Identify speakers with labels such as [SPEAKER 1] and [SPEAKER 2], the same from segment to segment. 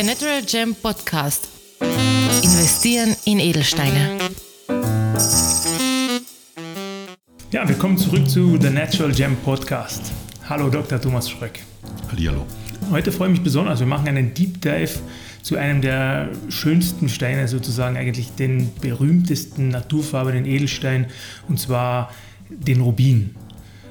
[SPEAKER 1] Der Natural Gem Podcast. Investieren in Edelsteine.
[SPEAKER 2] Ja, willkommen zurück zu The Natural Gem Podcast. Hallo Dr. Thomas Schröck.
[SPEAKER 3] Hallihallo.
[SPEAKER 2] Heute freue ich mich besonders. Wir machen einen Deep Dive zu einem der schönsten Steine, sozusagen eigentlich den berühmtesten naturfarbenen Edelstein, und zwar den Rubin.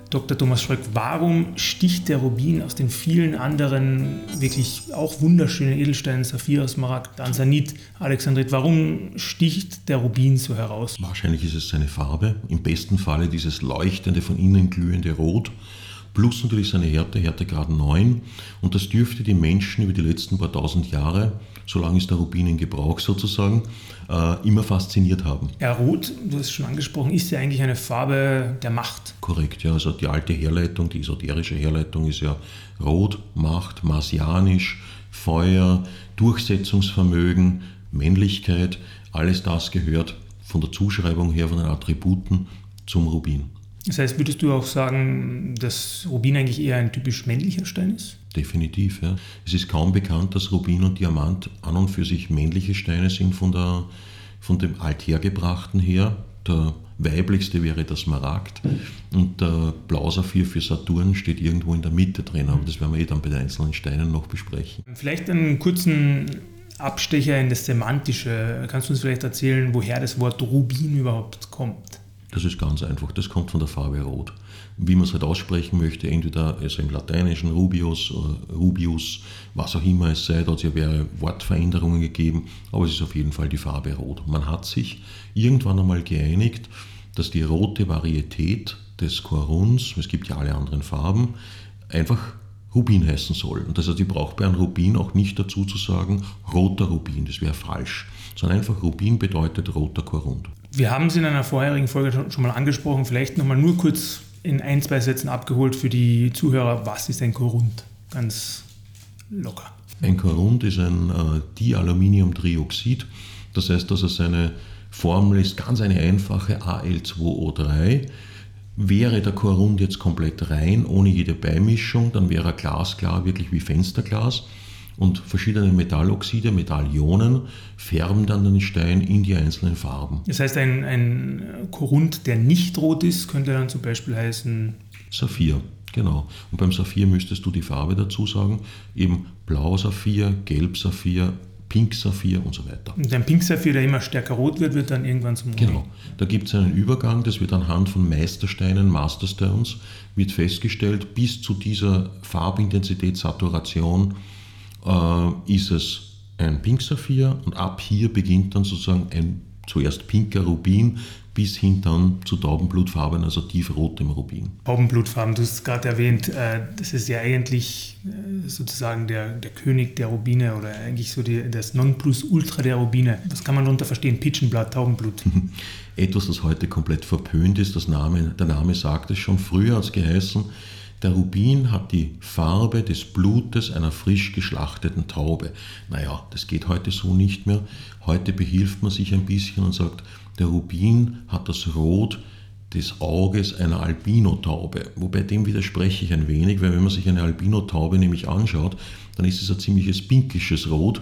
[SPEAKER 2] Dr. Thomas Schröck, warum sticht der Rubin aus den vielen anderen wirklich auch wunderschönen Edelsteinen, Saphir, Smaragd, Ansanit, Alexandrit, warum sticht der Rubin so heraus?
[SPEAKER 3] Wahrscheinlich ist es seine Farbe, im besten Falle dieses leuchtende, von innen glühende Rot, plus natürlich seine Härte, Härtegrad 9. Und das dürfte die Menschen über die letzten paar tausend Jahre solange ist der Rubin in Gebrauch sozusagen, äh, immer fasziniert haben.
[SPEAKER 2] Ja, Rot, du hast es schon angesprochen, ist ja eigentlich eine Farbe der Macht.
[SPEAKER 3] Korrekt, ja. Also die alte Herleitung, die esoterische Herleitung ist ja Rot, Macht, Marsianisch, Feuer, Durchsetzungsvermögen, Männlichkeit. Alles das gehört von der Zuschreibung her, von den Attributen zum Rubin.
[SPEAKER 2] Das heißt, würdest du auch sagen, dass Rubin eigentlich eher ein typisch männlicher Stein ist?
[SPEAKER 3] Definitiv, ja. Es ist kaum bekannt, dass Rubin und Diamant an und für sich männliche Steine sind von, der, von dem Althergebrachten her. Der weiblichste wäre der Smaragd und der Blausaphir für Saturn steht irgendwo in der Mitte drin, aber das werden wir eh dann bei den einzelnen Steinen noch besprechen.
[SPEAKER 2] Vielleicht einen kurzen Abstecher in das Semantische. Kannst du uns vielleicht erzählen, woher das Wort Rubin überhaupt kommt?
[SPEAKER 3] Das ist ganz einfach, das kommt von der Farbe Rot wie man es halt aussprechen möchte, entweder also im Lateinischen Rubius oder Rubius, was auch immer es sei, da hat es ja mehrere Wortveränderungen gegeben, aber es ist auf jeden Fall die Farbe Rot. Man hat sich irgendwann einmal geeinigt, dass die rote Varietät des Koruns, es gibt ja alle anderen Farben, einfach Rubin heißen soll. Und das heißt, ich brauche bei einem Rubin auch nicht dazu zu sagen, roter Rubin, das wäre falsch, sondern einfach Rubin bedeutet roter Korund.
[SPEAKER 2] Wir haben es in einer vorherigen Folge schon mal angesprochen, vielleicht nochmal nur kurz in ein, zwei Sätzen abgeholt für die Zuhörer, was ist ein Korund? Ganz locker.
[SPEAKER 3] Ein Korund ist ein äh, Dialuminiumtrioxid. Das heißt, dass er seine Formel ist ganz eine einfache Al2O3. Wäre der Korund jetzt komplett rein, ohne jede Beimischung, dann wäre er glasklar, wirklich wie Fensterglas und verschiedene Metalloxide, Metallionen färben dann den Stein in die einzelnen Farben.
[SPEAKER 2] Das heißt, ein, ein Korund, der nicht rot ist, könnte dann zum Beispiel heißen
[SPEAKER 3] Saphir. Genau. Und beim Saphir müsstest du die Farbe dazu sagen, eben Blau Saphir, Gelb Saphir, Pink Saphir und so weiter.
[SPEAKER 2] Und ein Pink Saphir, der immer stärker rot wird, wird dann irgendwann zum
[SPEAKER 3] Rot. Genau. Da gibt es einen Übergang, das wird anhand von Meistersteinen, Masterstones, wird festgestellt, bis zu dieser Farbintensität, Saturation äh, ist es ein Pink Saphir und ab hier beginnt dann sozusagen ein zuerst pinker Rubin bis hin dann zu Taubenblutfarben, also tiefrotem Rubin.
[SPEAKER 2] Taubenblutfarben, du hast es gerade erwähnt, äh, das ist ja eigentlich äh, sozusagen der, der König der Rubine oder eigentlich so die, das Nonplusultra der Rubine. Was kann man darunter verstehen? Pitchenblatt, Taubenblut.
[SPEAKER 3] Etwas, das heute komplett verpönt ist, das Name, der Name sagt es schon, früher als geheißen, der Rubin hat die Farbe des Blutes einer frisch geschlachteten Taube. Naja, das geht heute so nicht mehr. Heute behilft man sich ein bisschen und sagt, der Rubin hat das Rot des Auges einer Albinotaube. Wobei dem widerspreche ich ein wenig, weil wenn man sich eine Albinotaube nämlich anschaut, dann ist es ein ziemliches pinkisches Rot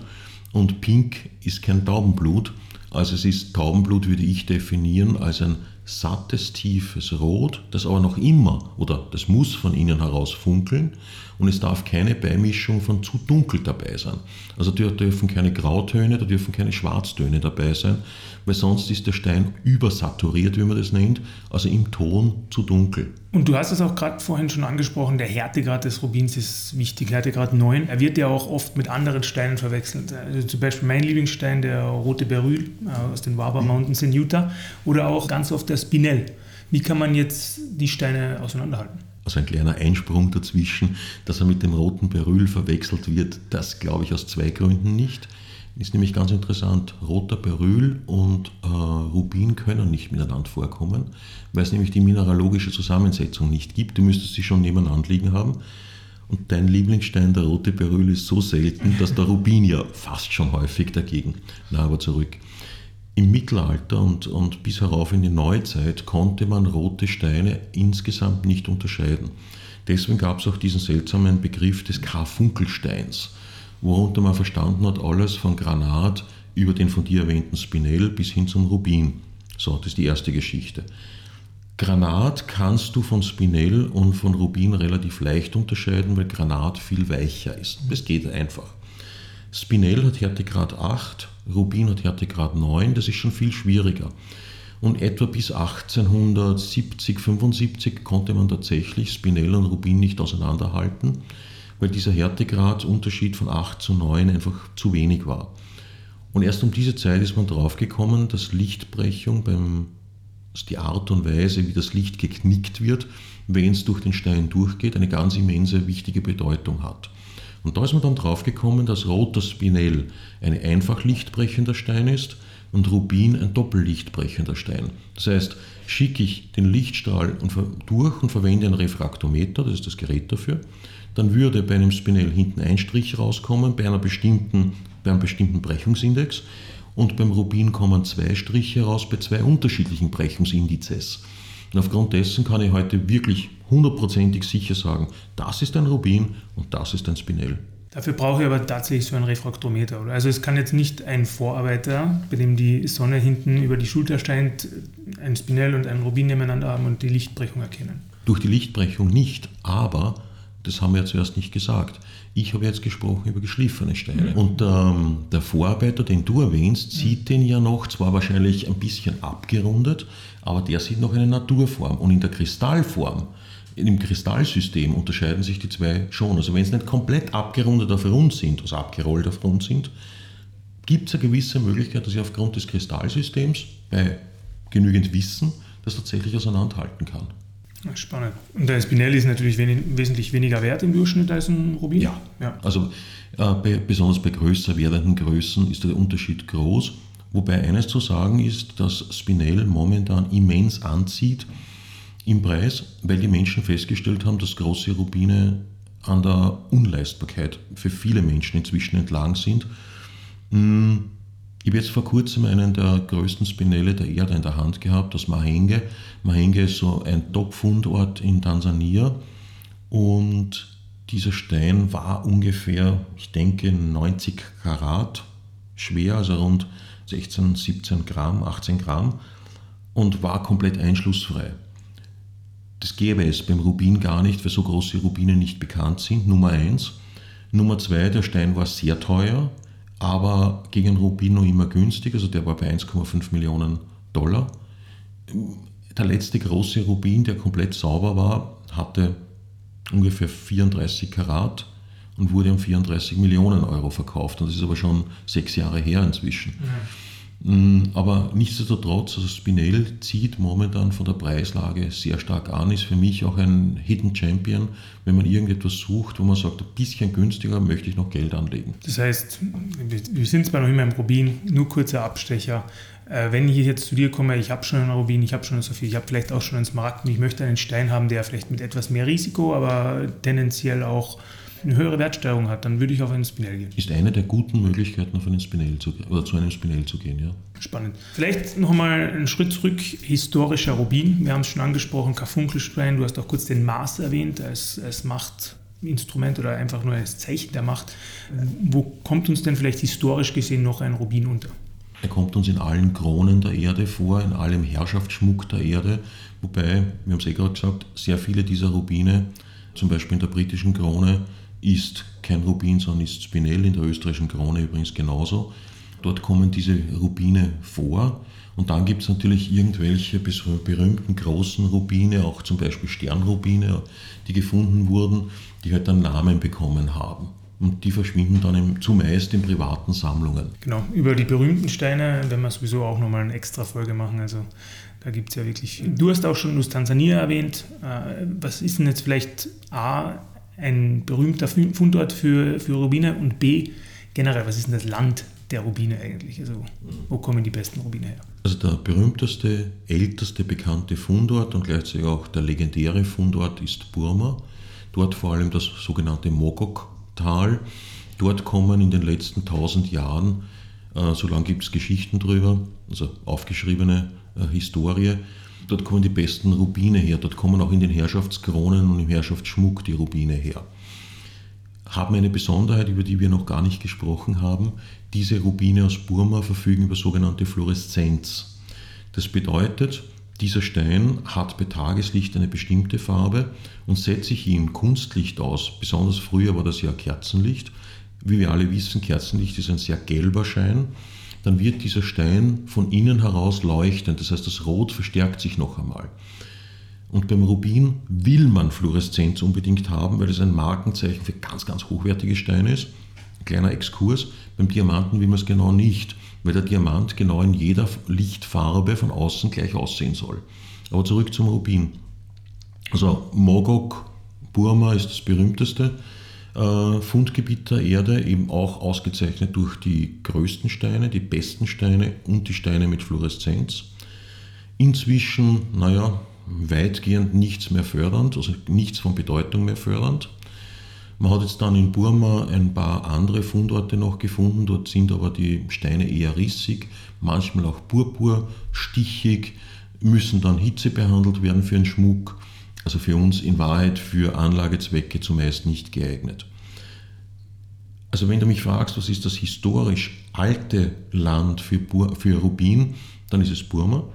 [SPEAKER 3] und pink ist kein Taubenblut. Also es ist Taubenblut, würde ich definieren, als ein sattes, tiefes Rot, das aber noch immer oder das muss von innen heraus funkeln und es darf keine Beimischung von zu dunkel dabei sein. Also da dürfen keine Grautöne, da dürfen keine Schwarztöne dabei sein, weil sonst ist der Stein übersaturiert, wie man das nennt, also im Ton zu dunkel.
[SPEAKER 2] Und du hast es auch gerade vorhin schon angesprochen, der Härtegrad des Rubins ist wichtig, Härtegrad 9. Er wird ja auch oft mit anderen Steinen verwechselt. Also zum Beispiel mein Lieblingsstein, der rote Beryl äh, aus den Waba Mountains in Utah oder auch ganz oft der Spinell. Wie kann man jetzt die Steine auseinanderhalten?
[SPEAKER 3] Also ein kleiner Einsprung dazwischen, dass er mit dem roten Beryl verwechselt wird, das glaube ich aus zwei Gründen nicht. Ist nämlich ganz interessant, roter Beryl und äh, Rubin können nicht miteinander vorkommen, weil es nämlich die mineralogische Zusammensetzung nicht gibt. Du müsstest sie schon nebeneinander liegen haben. Und dein Lieblingsstein, der rote Beryl, ist so selten, dass der Rubin ja fast schon häufig dagegen. Na, aber zurück. Im Mittelalter und, und bis herauf in die Neuzeit konnte man rote Steine insgesamt nicht unterscheiden. Deswegen gab es auch diesen seltsamen Begriff des Karfunkelsteins. worunter man verstanden hat, alles von Granat über den von dir erwähnten Spinell bis hin zum Rubin. So, das ist die erste Geschichte. Granat kannst du von Spinell und von Rubin relativ leicht unterscheiden, weil Granat viel weicher ist. Das geht einfach. Spinell hat Härtegrad 8, Rubin hat Härtegrad 9, das ist schon viel schwieriger. Und etwa bis 1870, 75 konnte man tatsächlich Spinell und Rubin nicht auseinanderhalten, weil dieser Härtegradunterschied von 8 zu 9 einfach zu wenig war. Und erst um diese Zeit ist man draufgekommen, dass Lichtbrechung beim die Art und Weise, wie das Licht geknickt wird, wenn es durch den Stein durchgeht, eine ganz immense wichtige Bedeutung hat. Und da ist man dann draufgekommen, dass roter Spinell ein einfach lichtbrechender Stein ist und Rubin ein doppellichtbrechender Stein. Das heißt, schicke ich den Lichtstrahl durch und verwende ein Refraktometer, das ist das Gerät dafür, dann würde bei einem Spinell hinten ein Strich rauskommen, bei, einer bestimmten, bei einem bestimmten Brechungsindex und beim Rubin kommen zwei Striche raus bei zwei unterschiedlichen Brechungsindizes. Und aufgrund dessen kann ich heute wirklich hundertprozentig sicher sagen, das ist ein Rubin und das ist ein Spinell.
[SPEAKER 2] Dafür brauche ich aber tatsächlich so ein Refraktometer. Also es kann jetzt nicht ein Vorarbeiter, bei dem die Sonne hinten über die Schulter scheint, ein Spinell und ein Rubin nebeneinander haben und die Lichtbrechung erkennen.
[SPEAKER 3] Durch die Lichtbrechung nicht, aber das haben wir ja zuerst nicht gesagt. Ich habe jetzt gesprochen über geschliffene Steine. Mhm. Und ähm, der Vorarbeiter, den du erwähnst, sieht mhm. den ja noch, zwar wahrscheinlich ein bisschen abgerundet, aber der sieht noch eine Naturform. Und in der Kristallform im Kristallsystem unterscheiden sich die zwei schon. Also wenn sie nicht komplett abgerundet auf rund sind, also abgerollt auf rund sind, gibt es eine gewisse Möglichkeit, dass ich aufgrund des Kristallsystems bei genügend Wissen das tatsächlich auseinanderhalten kann.
[SPEAKER 2] Spannend. Und der Spinelli ist natürlich wenig, wesentlich weniger wert im Durchschnitt als ein Rubin?
[SPEAKER 3] Ja, ja. also äh, bei, besonders bei größer werdenden Größen ist der Unterschied groß. Wobei eines zu sagen ist, dass Spinell momentan immens anzieht im Preis, weil die Menschen festgestellt haben, dass große Rubine an der Unleistbarkeit für viele Menschen inzwischen entlang sind. Hm, ich habe jetzt vor kurzem einen der größten Spinelle der Erde in der Hand gehabt, das Mahenge. Mahenge ist so ein Top-Fundort in Tansania und dieser Stein war ungefähr, ich denke, 90 Karat schwer, also rund 16, 17 Gramm, 18 Gramm und war komplett einschlussfrei. Das gäbe es beim Rubin gar nicht, weil so große Rubine nicht bekannt sind. Nummer eins. Nummer zwei, der Stein war sehr teuer, aber gegen Rubin noch immer günstig, also der war bei 1,5 Millionen Dollar. Der letzte große Rubin, der komplett sauber war, hatte ungefähr 34 Karat und wurde um 34 Millionen Euro verkauft. Und das ist aber schon sechs Jahre her inzwischen. Ja. Mm, aber nichtsdestotrotz, also Spinell zieht momentan von der Preislage sehr stark an, ist für mich auch ein Hidden Champion, wenn man irgendetwas sucht, wo man sagt, ein bisschen günstiger möchte ich noch Geld anlegen.
[SPEAKER 2] Das heißt, wir sind zwar noch immer im Rubin, nur kurzer Abstecher. Äh, wenn ich jetzt zu dir komme, ich habe schon einen Rubin, ich habe schon ein Saphir, ich habe vielleicht auch schon einen Smaragd und ich möchte einen Stein haben, der vielleicht mit etwas mehr Risiko, aber tendenziell auch eine höhere Wertsteigerung hat, dann würde ich auf einen Spinell gehen.
[SPEAKER 3] Ist eine der guten Möglichkeiten, auf einen Spinell zu, oder zu einem Spinell zu gehen, ja.
[SPEAKER 2] Spannend. Vielleicht nochmal einen Schritt zurück, historischer Rubin. Wir haben es schon angesprochen, Karfunkelstein, du hast auch kurz den Mars erwähnt als, als Machtinstrument oder einfach nur als Zeichen der Macht. Wo kommt uns denn vielleicht historisch gesehen noch ein Rubin unter?
[SPEAKER 3] Er kommt uns in allen Kronen der Erde vor, in allem Herrschaftsschmuck der Erde, wobei, wir haben es eh gerade gesagt, sehr viele dieser Rubine, zum Beispiel in der britischen Krone, ist kein Rubin, sondern ist Spinell, in der österreichischen Krone übrigens genauso. Dort kommen diese Rubine vor. Und dann gibt es natürlich irgendwelche berühmten großen Rubine, auch zum Beispiel Sternrubine, die gefunden wurden, die halt einen Namen bekommen haben. Und die verschwinden dann im, zumeist in privaten Sammlungen.
[SPEAKER 2] Genau, über die berühmten Steine werden wir sowieso auch nochmal eine extra Folge machen. Also da gibt es ja wirklich viel. Du hast auch schon aus Tansania erwähnt. Äh, was ist denn jetzt vielleicht A, ein berühmter Fundort für, für Rubine und B, generell, was ist denn das Land der Rubine eigentlich? Also, wo kommen die besten Rubine her?
[SPEAKER 3] Also, der berühmteste, älteste bekannte Fundort und gleichzeitig auch der legendäre Fundort ist Burma. Dort vor allem das sogenannte Mogok-Tal. Dort kommen in den letzten tausend Jahren, äh, so lange gibt es Geschichten drüber, also aufgeschriebene äh, Historie, Dort kommen die besten Rubine her. Dort kommen auch in den Herrschaftskronen und im Herrschaftsschmuck die Rubine her. haben eine Besonderheit, über die wir noch gar nicht gesprochen haben. Diese Rubine aus Burma verfügen über sogenannte Fluoreszenz. Das bedeutet, dieser Stein hat bei Tageslicht eine bestimmte Farbe und setze ich ihn Kunstlicht aus, besonders früher war das ja Kerzenlicht, wie wir alle wissen, Kerzenlicht ist ein sehr gelber Schein, dann wird dieser Stein von innen heraus leuchtend, das heißt das Rot verstärkt sich noch einmal. Und beim Rubin will man Fluoreszenz unbedingt haben, weil es ein Markenzeichen für ganz, ganz hochwertige Steine ist. Kleiner Exkurs, beim Diamanten will man es genau nicht weil der Diamant genau in jeder Lichtfarbe von außen gleich aussehen soll. Aber zurück zum Rubin. Also Mogok, Burma ist das berühmteste äh, Fundgebiet der Erde, eben auch ausgezeichnet durch die größten Steine, die besten Steine und die Steine mit Fluoreszenz. Inzwischen, naja, weitgehend nichts mehr fördernd, also nichts von Bedeutung mehr fördernd. Man hat jetzt dann in Burma ein paar andere Fundorte noch gefunden. Dort sind aber die Steine eher rissig, manchmal auch purpur, stichig, müssen dann Hitze behandelt werden für den Schmuck. Also für uns in Wahrheit für Anlagezwecke zumeist nicht geeignet. Also wenn du mich fragst, was ist das historisch alte Land für, Bur für Rubin, dann ist es Burma.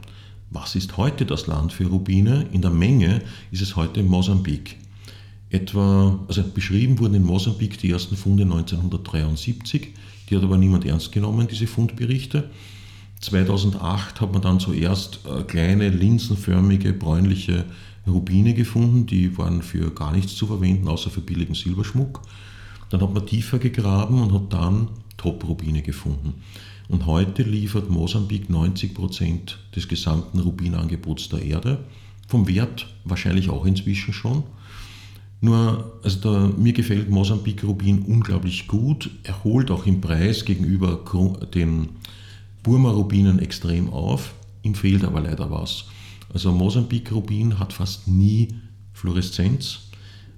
[SPEAKER 3] Was ist heute das Land für Rubine? In der Menge ist es heute Mosambik etwa, also beschrieben wurden in Mosambik die ersten Funde 1973, die hat aber niemand ernst genommen, diese Fundberichte. 2008 hat man dann zuerst äh, kleine linsenförmige bräunliche Rubine gefunden, die waren für gar nichts zu verwenden, außer für billigen Silberschmuck. Dann hat man tiefer gegraben und hat dann Top-Rubine gefunden. Und heute liefert Mosambik 90 Prozent des gesamten Rubinangebots der Erde. Vom Wert wahrscheinlich auch inzwischen schon. Nur, also da, mir gefällt Mosambik Rubin unglaublich gut. Er holt auch im Preis gegenüber den Burma Rubinen extrem auf. Ihm fehlt aber leider was. Also Mosambik Rubin hat fast nie Fluoreszenz.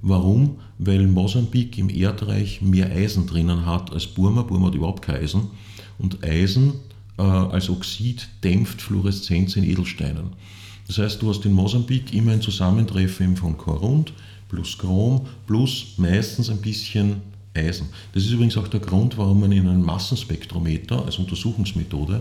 [SPEAKER 3] Warum? Weil Mosambik im Erdreich mehr Eisen drinnen hat als Burma. Burma hat überhaupt kein Eisen. Und Eisen äh, als Oxid dämpft Fluoreszenz in Edelsteinen. Das heißt, du hast in Mosambik immer ein Zusammentreffen von Korund, plus Chrom plus meistens ein bisschen Eisen. Das ist übrigens auch der Grund, warum man in einem Massenspektrometer als Untersuchungsmethode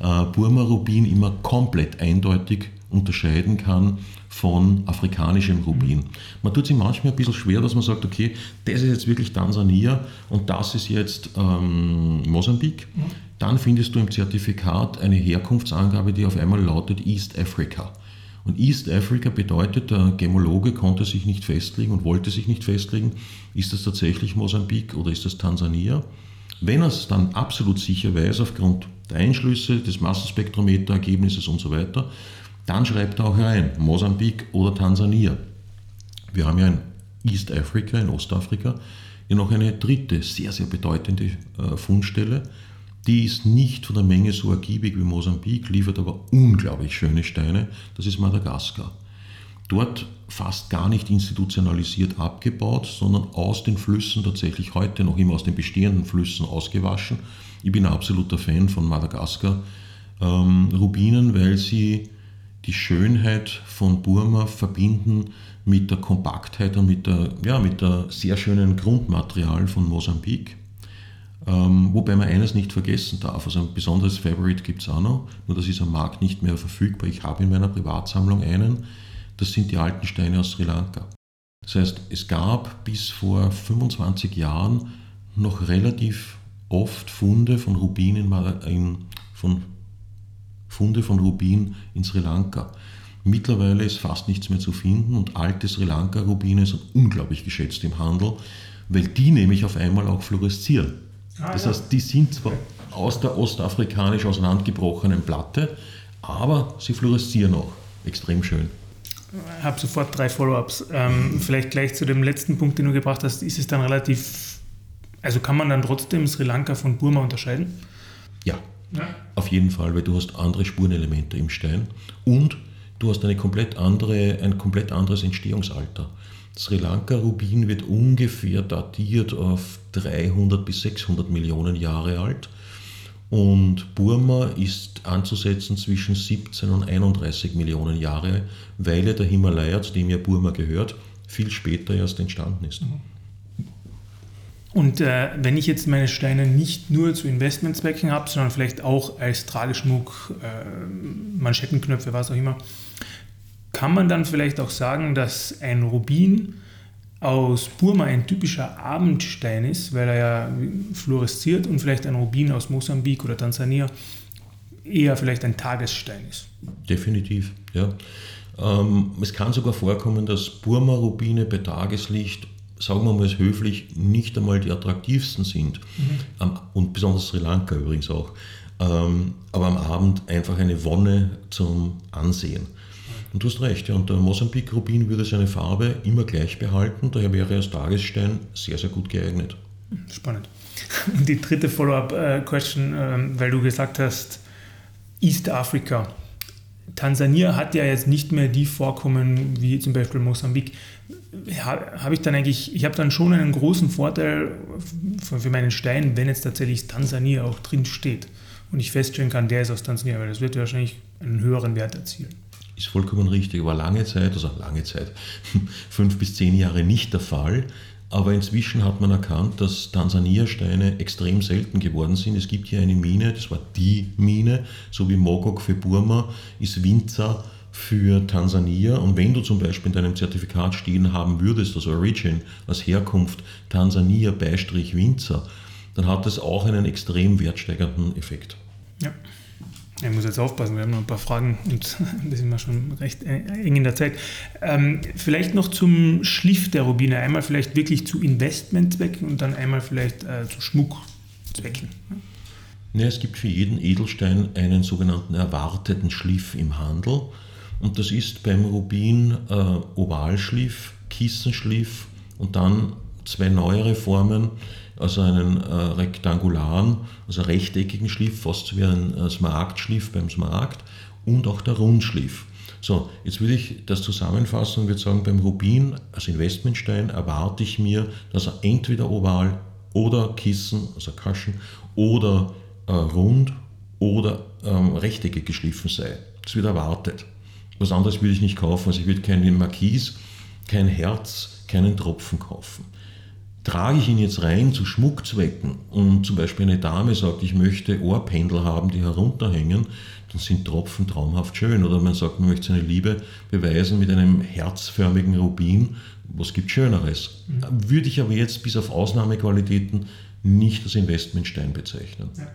[SPEAKER 3] äh, Burma-Rubin immer komplett eindeutig unterscheiden kann von afrikanischem Rubin. Man tut sich manchmal ein bisschen schwer, dass man sagt, okay, das ist jetzt wirklich Tansania und das ist jetzt ähm, Mosambik. Dann findest du im Zertifikat eine Herkunftsangabe, die auf einmal lautet East Africa. Und East Africa bedeutet, der Gemologe konnte sich nicht festlegen und wollte sich nicht festlegen, ist das tatsächlich Mosambik oder ist das Tansania. Wenn er es dann absolut sicher weiß, aufgrund der Einschlüsse, des Massenspektrometerergebnisses und so weiter, dann schreibt er auch rein, Mosambik oder Tansania. Wir haben ja in East Africa, in Ostafrika, ja noch eine dritte, sehr, sehr bedeutende äh, Fundstelle, die ist nicht von der Menge so ergiebig wie Mosambik, liefert aber unglaublich schöne Steine. Das ist Madagaskar. Dort fast gar nicht institutionalisiert abgebaut, sondern aus den Flüssen tatsächlich heute noch immer aus den bestehenden Flüssen ausgewaschen. Ich bin ein absoluter Fan von Madagaskar ähm, weil sie die Schönheit von Burma verbinden mit der Kompaktheit und mit der, ja, mit der sehr schönen Grundmaterial von Mosambik. Ähm, wobei man eines nicht vergessen darf, also ein besonderes Favorite gibt es auch noch, nur das ist am Markt nicht mehr verfügbar. Ich habe in meiner Privatsammlung einen, das sind die alten Steine aus Sri Lanka. Das heißt, es gab bis vor 25 Jahren noch relativ oft Funde von Rubin in, in, von, Funde von Rubin in Sri Lanka. Mittlerweile ist fast nichts mehr zu finden und alte Sri Lanka-Rubine sind unglaublich geschätzt im Handel, weil die nämlich auf einmal auch fluoreszieren. Ah, das heißt, die sind zwar aus der ostafrikanisch auseinandergebrochenen Platte, aber sie fluoreszieren auch. Extrem schön.
[SPEAKER 2] Ich habe sofort drei Follow-ups. Ähm, vielleicht gleich zu dem letzten Punkt, den du gebracht hast. Ist es dann relativ, also kann man dann trotzdem Sri Lanka von Burma unterscheiden?
[SPEAKER 3] Ja, ja. auf jeden Fall, weil du hast andere Spurenelemente im Stein und du hast eine komplett andere, ein komplett anderes Entstehungsalter. Sri Lanka Rubin wird ungefähr datiert auf 300 bis 600 Millionen Jahre alt und Burma ist anzusetzen zwischen 17 und 31 Millionen Jahre, weil ja der Himalaya, zu dem ja Burma gehört, viel später erst entstanden ist.
[SPEAKER 2] Und äh, wenn ich jetzt meine Steine nicht nur zu Investmentzwecken habe, sondern vielleicht auch als Trageschmuck, äh, Manschettenknöpfe, was auch immer, kann man dann vielleicht auch sagen, dass ein Rubin aus Burma ein typischer Abendstein ist, weil er ja fluoresziert und vielleicht ein Rubin aus Mosambik oder Tansania eher vielleicht ein Tagesstein ist.
[SPEAKER 3] Definitiv, ja. Ähm, es kann sogar vorkommen, dass Burma-Rubine bei Tageslicht sagen wir mal es höflich, nicht einmal die attraktivsten sind. Mhm. und besonders Sri Lanka übrigens auch. Ähm, aber am Abend einfach eine Wonne zum Ansehen. Und du hast recht, ja, und der Mosambik-Rubin würde seine Farbe immer gleich behalten, daher wäre er als Tagesstein sehr, sehr gut geeignet.
[SPEAKER 2] Spannend. Und die dritte Follow-up-Question, ähm, weil du gesagt hast, East Africa. Tansania hat ja jetzt nicht mehr die Vorkommen wie zum Beispiel Mosambik habe ich dann eigentlich, ich habe dann schon einen großen Vorteil für meinen Stein, wenn jetzt tatsächlich Tansania auch drin steht und ich feststellen kann, der ist aus Tansania, weil das wird wahrscheinlich einen höheren Wert erzielen.
[SPEAKER 3] Ist vollkommen richtig, war lange Zeit, also lange Zeit, fünf bis zehn Jahre nicht der Fall. Aber inzwischen hat man erkannt, dass Tansania-Steine extrem selten geworden sind. Es gibt hier eine Mine, das war die Mine, so wie Mogok für Burma, ist Winzer für Tansania. Und wenn du zum Beispiel in deinem Zertifikat stehen haben würdest, also Origin, als Herkunft Tansania Beistrich Winzer, dann hat das auch einen extrem wertsteigernden Effekt.
[SPEAKER 2] Ja. Ich muss jetzt aufpassen, wir haben noch ein paar Fragen und da sind wir schon recht eng in der Zeit. Ähm, vielleicht noch zum Schliff der Rubine. Einmal vielleicht wirklich zu Investmentzwecken und dann einmal vielleicht äh, zu Schmuckzwecken.
[SPEAKER 3] Ja, es gibt für jeden Edelstein einen sogenannten erwarteten Schliff im Handel. Und das ist beim Rubin äh, Ovalschliff, Kissenschliff und dann zwei neuere Formen, also einen äh, rektangularen, also rechteckigen Schliff, fast wie ein äh, Smaragdschliff beim Smaragd und auch der Rundschliff. So, jetzt würde ich das zusammenfassen und würde sagen, beim Rubin als Investmentstein erwarte ich mir, dass er entweder oval oder Kissen, also Kaschen, oder äh, rund oder ähm, rechteckig geschliffen sei. Das wird erwartet. Was anderes würde ich nicht kaufen. Also ich würde keinen Marquis, kein Herz, keinen Tropfen kaufen. Trage ich ihn jetzt rein zu Schmuckzwecken und zum Beispiel eine Dame sagt, ich möchte Ohrpendel haben, die herunterhängen, dann sind Tropfen traumhaft schön. Oder man sagt, man möchte seine Liebe beweisen mit einem herzförmigen Rubin. Was gibt Schöneres? Mhm. Würde ich aber jetzt bis auf Ausnahmequalitäten nicht als Investmentstein bezeichnen. Ja.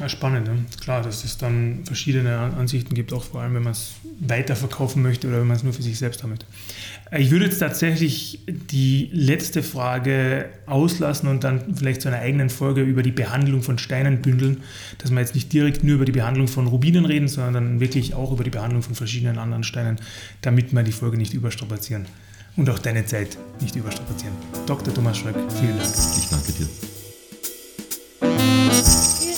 [SPEAKER 2] Ja, spannend. Ne? Klar, dass es dann verschiedene Ansichten gibt, auch vor allem, wenn man es weiterverkaufen möchte oder wenn man es nur für sich selbst haben möchte. Ich würde jetzt tatsächlich die letzte Frage auslassen und dann vielleicht zu einer eigenen Folge über die Behandlung von Steinen bündeln, dass wir jetzt nicht direkt nur über die Behandlung von Rubinen reden, sondern dann wirklich auch über die Behandlung von verschiedenen anderen Steinen, damit wir die Folge nicht überstrapazieren und auch deine Zeit nicht überstrapazieren. Dr. Thomas Schröck, vielen Dank.
[SPEAKER 3] Ich danke dir.